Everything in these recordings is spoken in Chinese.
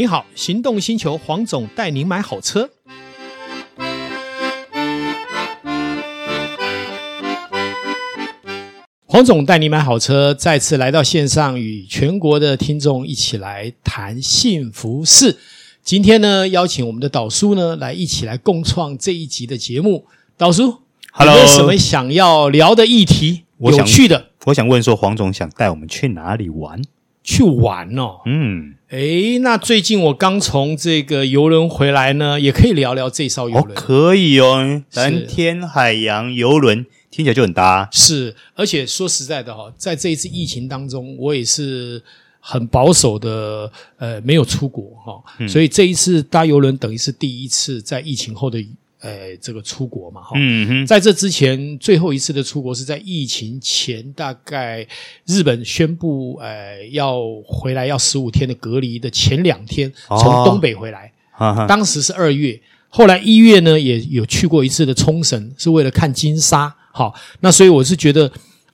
你好，行动星球黄总带您买好车。黄总带你买好车，再次来到线上，与全国的听众一起来谈幸福事。今天呢，邀请我们的导叔呢，来一起来共创这一集的节目。导叔，Hello，有什么想要聊的议题？我想有趣的，我想问说，黄总想带我们去哪里玩？去玩哦，嗯，诶，那最近我刚从这个游轮回来呢，也可以聊聊这艘游轮。哦，可以哦，蓝天海洋游轮听起来就很搭。是，而且说实在的哈，在这一次疫情当中，我也是很保守的，呃，没有出国哈，嗯，所以这一次搭游轮等于是第一次在疫情后的。呃，这个出国嘛，哈，嗯哼，在这之前，最后一次的出国是在疫情前，大概日本宣布，呃，要回来要十五天的隔离的前两天，从东北回来，哦，当时是二月，后来一月呢，也有去过一次的冲绳，是为了看金沙，好，那所以我是觉得。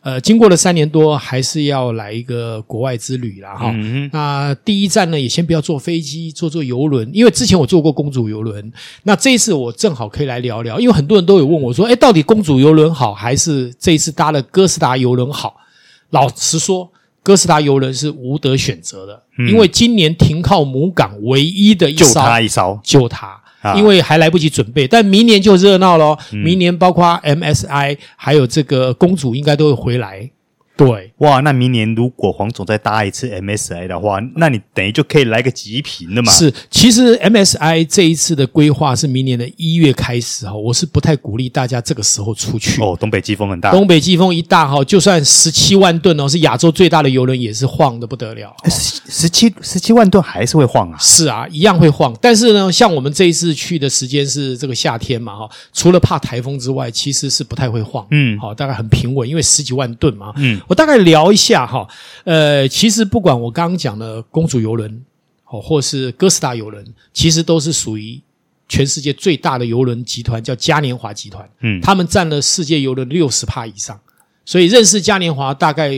呃，经过了三年多，还是要来一个国外之旅啦。哈、嗯。那第一站呢，也先不要坐飞机，坐坐游轮，因为之前我坐过公主游轮。那这一次我正好可以来聊聊，因为很多人都有问我说，哎，到底公主游轮好，还是这一次搭了哥斯达游轮好？老实说，哥斯达游轮是无得选择的，嗯、因为今年停靠母港唯一的一艘，就它一艘，就它。因为还来不及准备，但明年就热闹咯。明年包括 MSI 还有这个公主应该都会回来。对，哇，那明年如果黄总再搭一次 MSI 的话，那你等于就可以来个极品了嘛？是，其实 MSI 这一次的规划是明年的一月开始哈，我是不太鼓励大家这个时候出去。哦，东北季风很大，东北季风一大哈，就算十七万吨哦，是亚洲最大的游轮也是晃得不得了。十十七十七万吨还是会晃啊？是啊，一样会晃。但是呢，像我们这一次去的时间是这个夏天嘛哈，除了怕台风之外，其实是不太会晃。嗯，好，大概很平稳，因为十几万吨嘛。嗯。我大概聊一下哈，呃，其实不管我刚刚讲的公主邮轮，哦，或是哥斯达邮轮，其实都是属于全世界最大的邮轮集团，叫嘉年华集团。嗯，他们占了世界邮轮六十趴以上，所以认识嘉年华，大概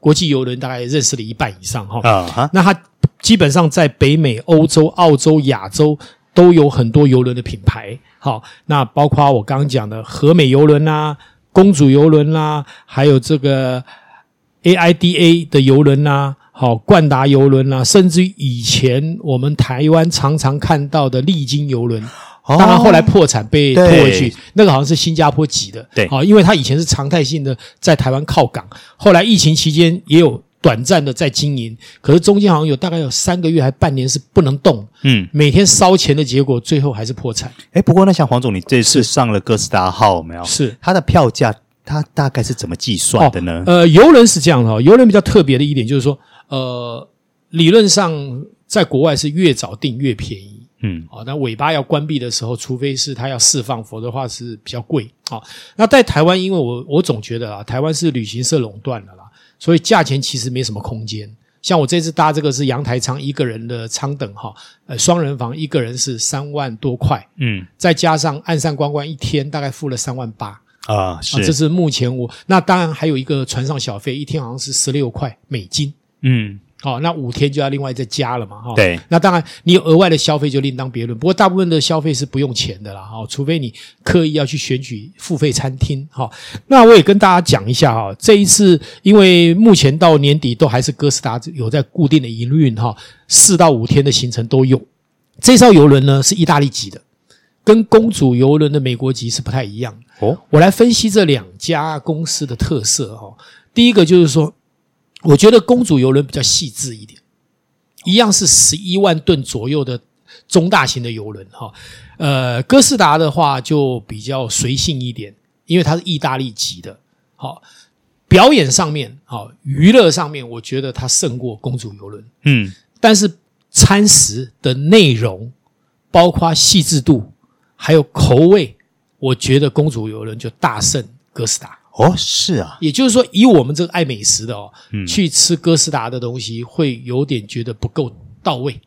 国际邮轮大概认识了一半以上哈。啊哈，那它基本上在北美、欧洲、澳洲、亚洲都有很多邮轮的品牌。好，那包括我刚刚讲的和美邮轮啊。公主邮轮啦，还有这个 AIDA 的游轮呐，好，冠达邮轮呐，甚至于以前我们台湾常常看到的丽晶邮轮，当然后来破产被拖回去，那个好像是新加坡籍的，对，好，因为它以前是常态性的在台湾靠港，后来疫情期间也有。短暂的在经营，可是中间好像有大概有三个月还半年是不能动，嗯，每天烧钱的结果，最后还是破产。诶，不过那像黄总，你这次上了哥斯达号没有？是它的票价，它大概是怎么计算的呢？哦、呃，游轮是这样的哈，游轮比较特别的一点就是说，呃，理论上在国外是越早订越便宜，嗯，啊、哦，那尾巴要关闭的时候，除非是它要释放，否则的话是比较贵。好、哦，那在台湾，因为我我总觉得啊，台湾是旅行社垄断的啦。所以价钱其实没什么空间，像我这次搭这个是阳台舱一个人的舱等哈，呃双人房一个人是三万多块，嗯，再加上岸上观光一天大概付了三万八啊，是，这是目前我那当然还有一个船上小费，一天好像是十六块美金，嗯。哦，那五天就要另外再加了嘛，哈。对，那当然你有额外的消费就另当别论。不过大部分的消费是不用钱的啦，哈，除非你刻意要去选取付费餐厅，哈。那我也跟大家讲一下哈，这一次因为目前到年底都还是哥斯达有在固定的营运，哈，四到五天的行程都有。这艘游轮呢是意大利籍的，跟公主游轮的美国籍是不太一样。哦，我来分析这两家公司的特色，哈。第一个就是说。我觉得公主游轮比较细致一点，一样是十一万吨左右的中大型的游轮哈。呃，哥斯达的话就比较随性一点，因为它是意大利籍的。好，表演上面，好，娱乐上面，我觉得它胜过公主游轮。嗯，但是餐食的内容，包括细致度，还有口味，我觉得公主游轮就大胜哥斯达。哦，是啊，也就是说，以我们这个爱美食的哦，嗯，去吃哥斯达的东西，会有点觉得不够到位，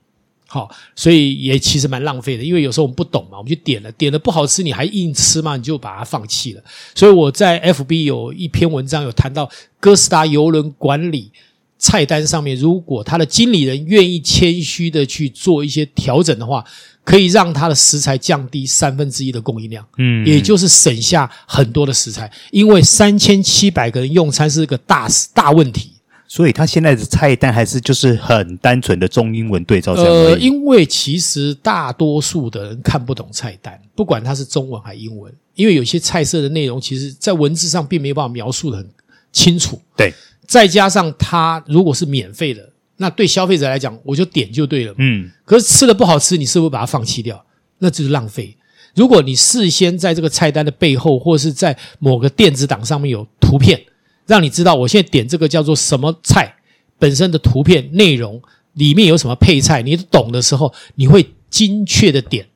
好，所以也其实蛮浪费的，因为有时候我们不懂嘛，我们就点了，点了不好吃，你还硬吃嘛，你就把它放弃了。所以我在 FB 有一篇文章有谈到哥斯达邮轮管理菜单上面，如果他的经理人愿意谦虚的去做一些调整的话，可以让他的食材降低三分之一的供应量，嗯，也就是省下很多的食材，因为三千七百个人用餐是一个大大问题。所以他现在的菜单还是就是很单纯的中英文对照这样。呃，因为其实大多数的人看不懂菜单，不管它是中文还是英文，因为有些菜色的内容，其实在文字上并没有办法描述的很清楚。对，再加上它如果是免费的，那对消费者来讲，我就点就对了。嗯，可是吃了不好吃，你是不是把它放弃掉？那就是浪费。如果你事先在这个菜单的背后，或是在某个电子档上面有图片。让你知道，我现在点这个叫做什么菜，本身的图片内容里面有什么配菜，你懂的时候，你会精确的点。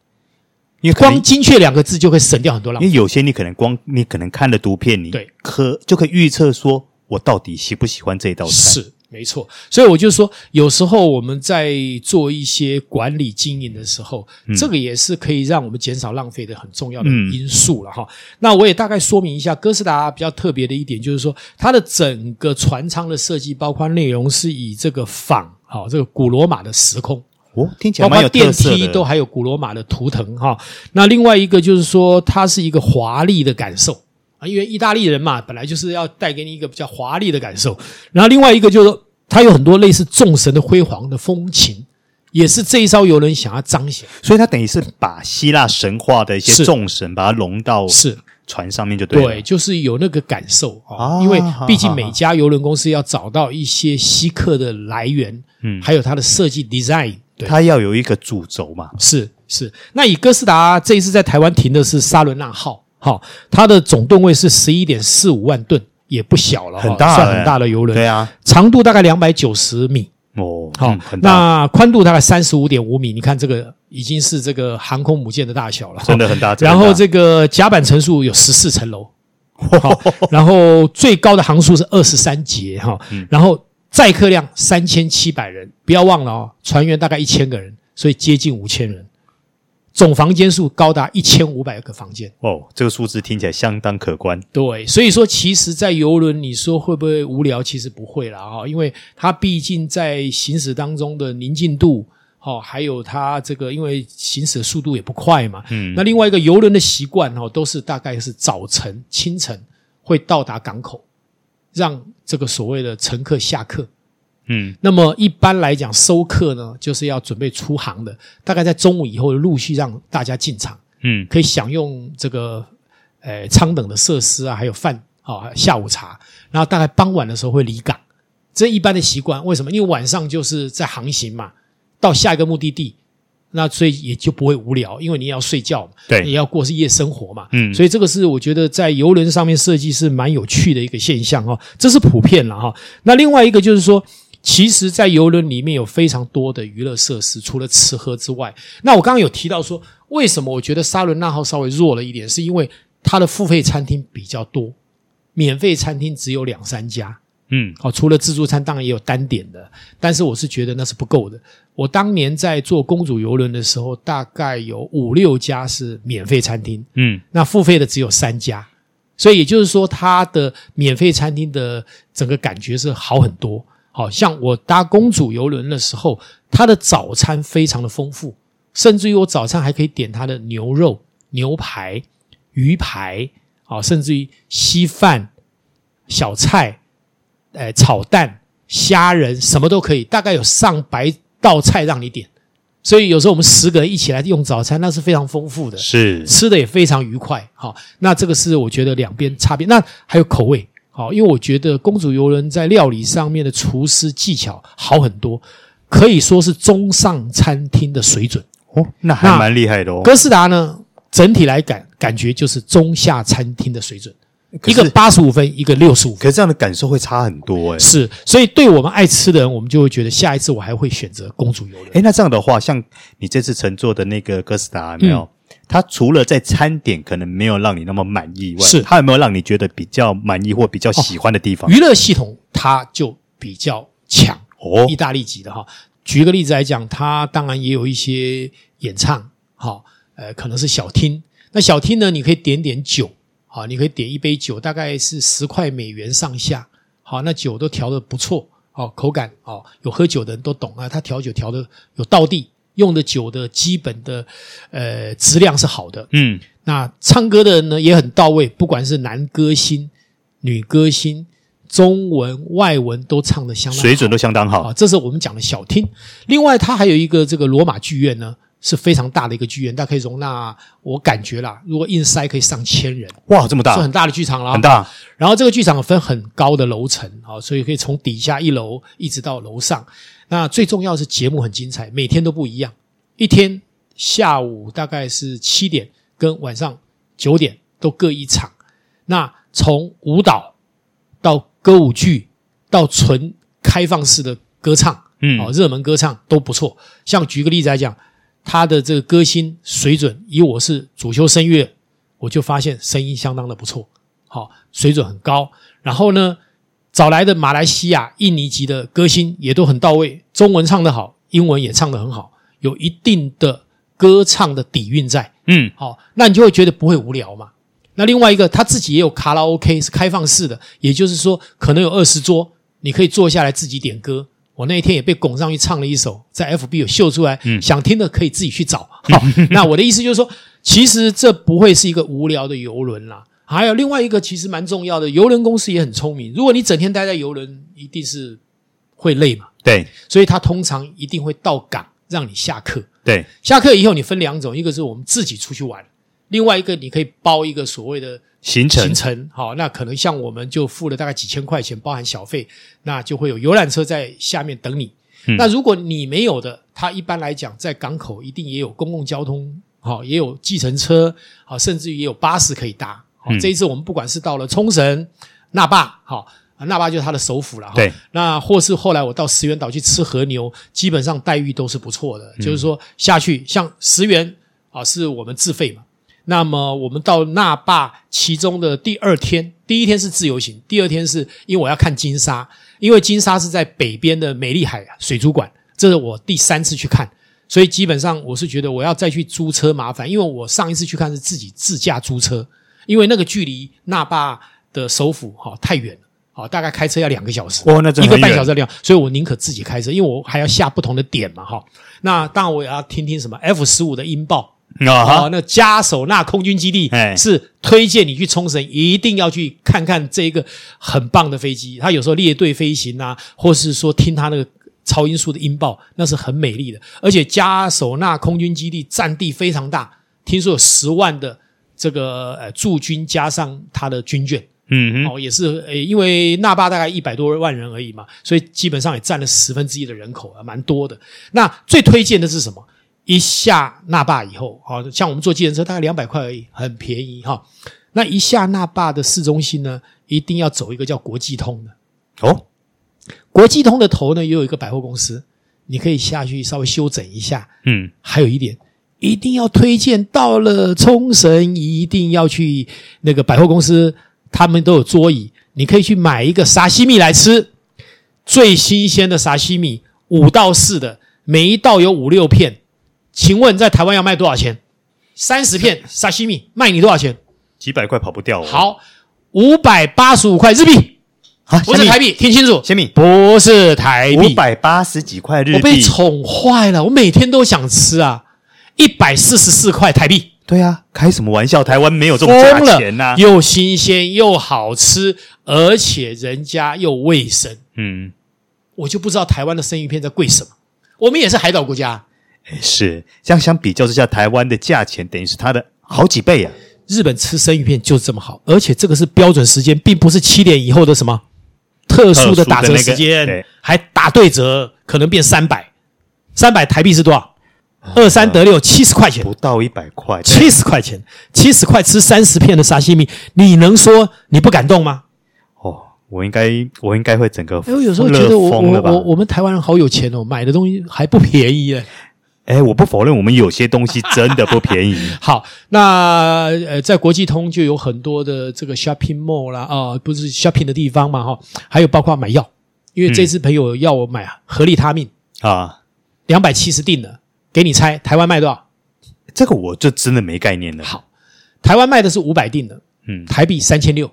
因为光精确两个字就会省掉很多浪费。因为有些你可能光你可能看了图片，你对可就可以预测说我到底喜不喜欢这道菜。是。没错，所以我就说，有时候我们在做一些管理经营的时候，嗯、这个也是可以让我们减少浪费的很重要的因素了哈。嗯、那我也大概说明一下，哥斯达比较特别的一点就是说，它的整个船舱的设计，包括内容是以这个仿好这个古罗马的时空哦，听起来蛮有电梯都还有古罗马的图腾哈。那另外一个就是说，它是一个华丽的感受。因为意大利人嘛，本来就是要带给你一个比较华丽的感受。然后另外一个就是，它有很多类似众神的辉煌的风情，也是这一艘游轮想要彰显。所以它等于是把希腊神话的一些众神，把它融到是船上面就对了。对，就是有那个感受啊。因为毕竟每家游轮公司要找到一些稀客的来源，嗯，还有它的设计 design，对，它要有一个主轴嘛。是是。那以哥斯达这一次在台湾停的是沙伦纳号。好，它的总吨位是十一点四五万吨，也不小了，很大，算很大的游轮。对啊，长度大概两百九十米哦，好。那宽度大概三十五点五米，你看这个已经是这个航空母舰的大小了，真的很大。然后这个甲板层数有十四层楼，好，然后最高的航速是二十三节哈，然后载客量三千七百人，不要忘了哦，船员大概一千个人，所以接近五千人。总房间数高达一千五百个房间哦，这个数字听起来相当可观。对，所以说其实，在游轮，你说会不会无聊？其实不会啦，哈，因为它毕竟在行驶当中的宁静度，哈，还有它这个，因为行驶的速度也不快嘛，嗯，那另外一个游轮的习惯，哈，都是大概是早晨清晨会到达港口，让这个所谓的乘客下客。嗯，那么一般来讲，收客呢，就是要准备出航的，大概在中午以后陆续让大家进场，嗯，可以享用这个呃舱等的设施啊，还有饭啊，下午茶，然后大概傍晚的时候会离港，这一般的习惯。为什么？因为晚上就是在航行嘛，到下一个目的地，那所以也就不会无聊，因为你要睡觉嘛，对，你要过是夜生活嘛，嗯，所以这个是我觉得在游轮上面设计是蛮有趣的一个现象哈，这是普遍了哈。那另外一个就是说。其实，在游轮里面有非常多的娱乐设施，除了吃喝之外，那我刚刚有提到说，为什么我觉得沙伦纳号稍微弱了一点，是因为它的付费餐厅比较多，免费餐厅只有两三家。嗯，好，除了自助餐，当然也有单点的，但是我是觉得那是不够的。我当年在做公主游轮的时候，大概有五六家是免费餐厅，嗯，那付费的只有三家，所以也就是说，它的免费餐厅的整个感觉是好很多。好像我搭公主游轮的时候，它的早餐非常的丰富，甚至于我早餐还可以点它的牛肉、牛排、鱼排，啊，甚至于稀饭、小菜、呃炒蛋、虾仁，什么都可以，大概有上百道菜让你点。所以有时候我们十个人一起来用早餐，那是非常丰富的，是吃的也非常愉快。好，那这个是我觉得两边差别，那还有口味。好，因为我觉得公主游轮在料理上面的厨师技巧好很多，可以说是中上餐厅的水准哦，那还蛮厉害的哦。哥斯达呢，整体来感感觉就是中下餐厅的水准，一个八十五分，一个六十五分，可是这样的感受会差很多诶。是，所以对我们爱吃的人，我们就会觉得下一次我还会选择公主游轮。诶，那这样的话，像你这次乘坐的那个哥斯达，没有？嗯它除了在餐点可能没有让你那么满意外，是它有没有让你觉得比较满意或比较喜欢的地方？娱乐系统它就比较强哦，意大利籍的哈。举个例子来讲，它当然也有一些演唱，好，呃，可能是小厅。那小厅呢，你可以点点酒，好，你可以点一杯酒，大概是十块美元上下，好，那酒都调的不错，哦，口感哦，有喝酒的人都懂啊，他调酒调的有道地，用的酒的基本的呃质量是好的。嗯，那唱歌的人呢也很到位，不管是男歌星、女歌星。中文、外文都唱的相当好，水准都相当好啊！这是我们讲的小厅。另外，它还有一个这个罗马剧院呢，是非常大的一个剧院，大概可以容纳我感觉啦，如果硬塞可以上千人。哇，这么大，是很大的剧场啦，很大。然后这个剧场分很高的楼层啊，所以可以从底下一楼一直到楼上。那最重要的是节目很精彩，每天都不一样。一天下午大概是七点跟晚上九点都各一场。那从舞蹈到歌舞剧到纯开放式的歌唱，嗯，哦，热门歌唱都不错。像举个例子来讲，他的这个歌星水准，以我是主修声乐，我就发现声音相当的不错，好，水准很高。然后呢，找来的马来西亚、印尼籍的歌星也都很到位，中文唱得好，英文也唱得很好，有一定的歌唱的底蕴在，嗯，好，那你就会觉得不会无聊嘛。那另外一个，他自己也有卡拉 OK，是开放式的，也就是说，可能有二十桌，你可以坐下来自己点歌。我那一天也被拱上去唱了一首，在 FB 有秀出来，嗯，想听的可以自己去找。好，那我的意思就是说，其实这不会是一个无聊的游轮啦。还有另外一个，其实蛮重要的，游轮公司也很聪明。如果你整天待在游轮，一定是会累嘛。对，所以他通常一定会到港让你下课。对，下课以后你分两种，一个是我们自己出去玩。另外一个，你可以包一个所谓的行程，行程好，那可能像我们就付了大概几千块钱，包含小费，那就会有游览车在下面等你。嗯、那如果你没有的，它一般来讲在港口一定也有公共交通，好，也有计程车，好，甚至于也有巴士可以搭。好，这一次我们不管是到了冲绳、那霸，好，那霸就是它的首府了。对，那或是后来我到石垣岛去吃和牛，基本上待遇都是不错的，嗯、就是说下去像石垣啊，是我们自费嘛。那么我们到那霸，其中的第二天，第一天是自由行，第二天是因为我要看金沙，因为金沙是在北边的美丽海水族馆，这是我第三次去看，所以基本上我是觉得我要再去租车麻烦，因为我上一次去看是自己自驾租车，因为那个距离那霸的首府哈太远了，好，大概开车要两个小时，哦，那一个半小时量，所以我宁可自己开车，因为我还要下不同的点嘛，哈，那当然我也要听听什么 F 十五的音报。啊，那加手纳空军基地是推荐你去冲绳，一定要去看看这个很棒的飞机。它有时候列队飞行啊，或是说听它那个超音速的音爆，那是很美丽的。而且加手纳空军基地占地非常大，听说有十万的这个呃驻军加上它的军眷，嗯，哦，也是诶，因为那霸大概一百多万人而已嘛，所以基本上也占了十分之一的人口啊，蛮多的。那最推荐的是什么？一下那霸以后，好像我们坐计程车大概两百块而已，很便宜哈。那一下那霸的市中心呢，一定要走一个叫国际通的哦。国际通的头呢，也有一个百货公司，你可以下去稍微休整一下。嗯，还有一点，一定要推荐到了冲绳，一定要去那个百货公司，他们都有桌椅，你可以去买一个沙西米来吃，最新鲜的沙西米，五到四的，每一道有五六片。请问在台湾要卖多少钱？三十片沙西米卖你多少钱？几百块跑不掉哦。好，五百八十五块日币啊，不是台币，听清楚，虾米不是台币，五百八十几块日币。我被宠坏了，我每天都想吃啊，一百四十四块台币。对啊，开什么玩笑？台湾没有这种价钱呐，又新鲜又好吃，而且人家又卫生。嗯，我就不知道台湾的生鱼片在贵什么。我们也是海岛国家。是，这样相比较之下，台湾的价钱等于是它的好几倍啊。日本吃生鱼片就是这么好，而且这个是标准时间，并不是七点以后的什么特殊的打折时间，那个、还打对折，可能变三百，三百台币是多少？二三得六，七十块钱，不到一百块，七十块钱，七十块吃三十片的沙西米，你能说你不感动吗？哦，我应该，我应该会整个，哎，我有时候觉得我我我我们台湾人好有钱哦，买的东西还不便宜耶。哎，我不否认，我们有些东西真的不便宜。好，那呃，在国际通就有很多的这个 shopping mall 啦，啊、呃，不是 shopping 的地方嘛，哈，还有包括买药，因为这次朋友要我买合力他命啊，两百七十錠的，给你猜，台湾卖多少？这个我就真的没概念了。好，台湾卖的是五百錠的，嗯，台币三千六，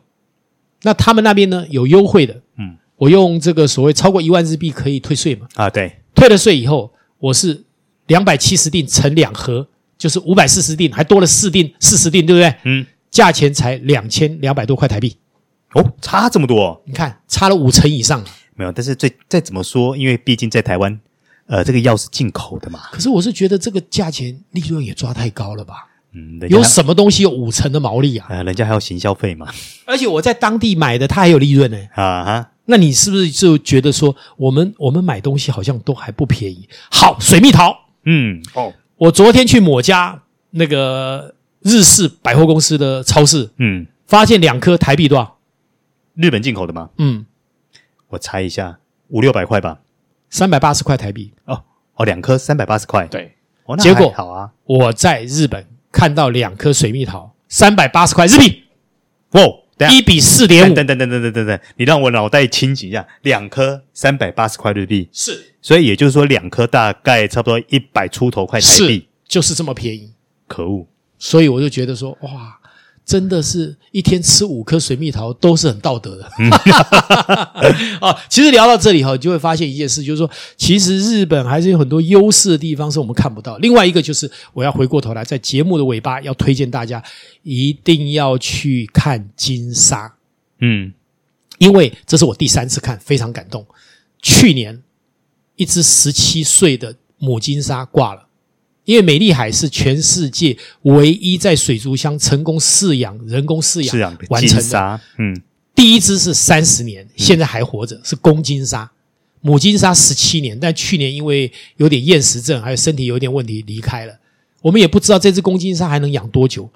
那他们那边呢有优惠的，嗯，我用这个所谓超过一万日币可以退税嘛？啊，对，退了税以后，我是两百七十锭乘两盒，就是五百四十锭，还多了四锭四十锭，对不对？嗯，价钱才两千两百多块台币。哦，差这么多？你看，差了五成以上。没有，但是最再怎么说，因为毕竟在台湾，呃，这个药是进口的嘛。可是我是觉得这个价钱利润也抓太高了吧？嗯，有什么东西有五成的毛利啊？呃，人家还要行销费嘛。而且我在当地买的，它还有利润呢。啊哈，那你是不是就觉得说，我们我们买东西好像都还不便宜？好，水蜜桃，嗯，哦，我昨天去某家那个日式百货公司的超市，嗯，发现两颗台币多少？日本进口的吗？嗯，我猜一下，五六百块吧，三百八十块台币。哦哦，两颗三百八十块。对，哦，那结果好啊，我在日本。看到两颗水蜜桃，三百八十块日币，哇，一比四点五，等等等等等等等，你让我脑袋清醒一下，两颗三百八十块日币，是，所以也就是说两颗大概差不多一百出头块台币，就是这么便宜，可恶，所以我就觉得说，哇。真的是一天吃五颗水蜜桃都是很道德的。啊，其实聊到这里哈，你就会发现一件事，就是说，其实日本还是有很多优势的地方是我们看不到。另外一个就是，我要回过头来，在节目的尾巴要推荐大家一定要去看金沙。嗯，因为这是我第三次看，非常感动。去年一只十七岁的母金沙挂了。因为美丽海是全世界唯一在水族箱成功饲养、人工饲养完成的。嗯，第一只是三十年，现在还活着，嗯、是公金鲨，母金鲨十七年，但去年因为有点厌食症，还有身体有点问题离开了。我们也不知道这只公金鲨还能养多久，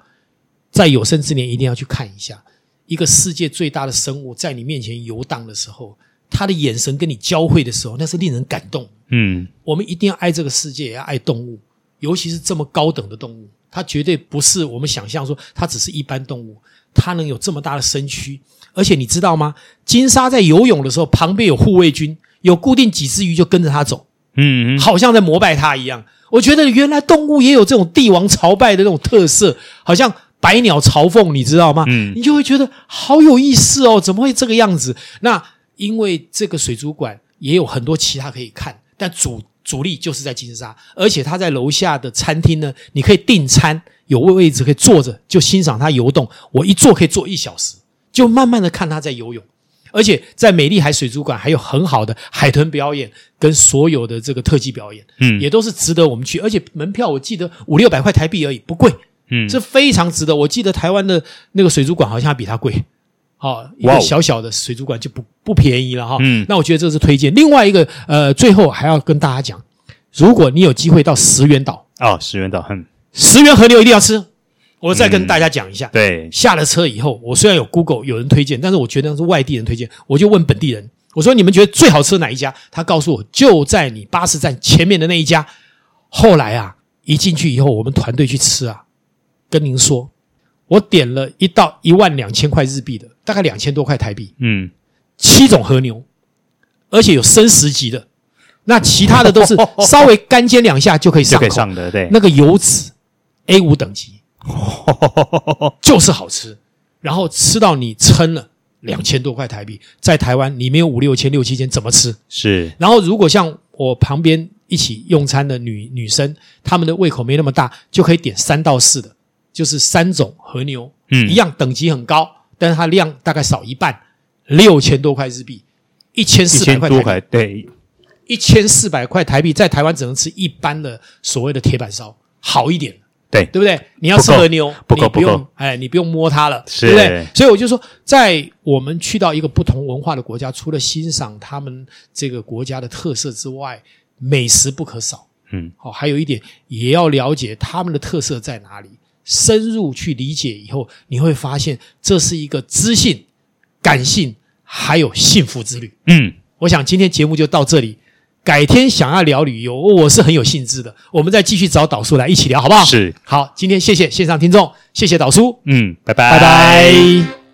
在有生之年一定要去看一下。一个世界最大的生物在你面前游荡的时候，他的眼神跟你交汇的时候，那是令人感动。嗯，我们一定要爱这个世界，也要爱动物。尤其是这么高等的动物，它绝对不是我们想象说它只是一般动物，它能有这么大的身躯，而且你知道吗？金沙在游泳的时候，旁边有护卫军，有固定几只鱼就跟着它走，嗯，好像在膜拜它一样。我觉得原来动物也有这种帝王朝拜的那种特色，好像百鸟朝凤，你知道吗？嗯，你就会觉得好有意思哦，怎么会这个样子？那因为这个水族馆也有很多其他可以看，但主。主力就是在金沙，而且他在楼下的餐厅呢，你可以订餐，有位位置可以坐着，就欣赏它游动。我一坐可以坐一小时，就慢慢的看它在游泳。而且在美丽海水族馆还有很好的海豚表演跟所有的这个特技表演，嗯，也都是值得我们去。而且门票我记得五六百块台币而已，不贵，嗯，是非常值得。我记得台湾的那个水族馆好像还比它贵。好，一个小小的水族馆就不不便宜了哈。嗯，那我觉得这是推荐。另外一个，呃，最后还要跟大家讲，如果你有机会到石垣岛哦，石垣岛，嗯，石垣河流一定要吃。我再跟大家讲一下。对，下了车以后，我虽然有 Google 有人推荐，但是我觉得是外地人推荐，我就问本地人，我说你们觉得最好吃的哪一家？他告诉我就在你巴士站前面的那一家。后来啊，一进去以后，我们团队去吃啊，跟您说。我点了一道一万两千块日币的，大概两千多块台币。嗯，七种和牛，而且有生食级的，那其他的都是 稍微干煎两下就可以上口，就可以上的。对，那个油脂 A 五等级，就是好吃。然后吃到你撑了两千多块台币，在台湾你没有五六千六七千怎么吃？是。然后如果像我旁边一起用餐的女女生，她们的胃口没那么大，就可以点三到四的。就是三种和牛，嗯，一样等级很高，但是它量大概少一半，六千多块日币，一千四百块台币，对，一千四百块台币，在台湾只能吃一般的所谓的铁板烧，好一点，对，对不对？你要吃和牛，不够，你不用，哎，你不用摸它了，是，对不对？所以我就说，在我们去到一个不同文化的国家，除了欣赏他们这个国家的特色之外，美食不可少，嗯，好，还有一点也要了解他们的特色在哪里。深入去理解以后，你会发现这是一个知性、感性还有幸福之旅。嗯，我想今天节目就到这里，改天想要聊旅游，我是很有兴致的。我们再继续找导叔来一起聊，好不好？是。好，今天谢谢线上听众，谢谢导叔。嗯，拜拜，拜拜。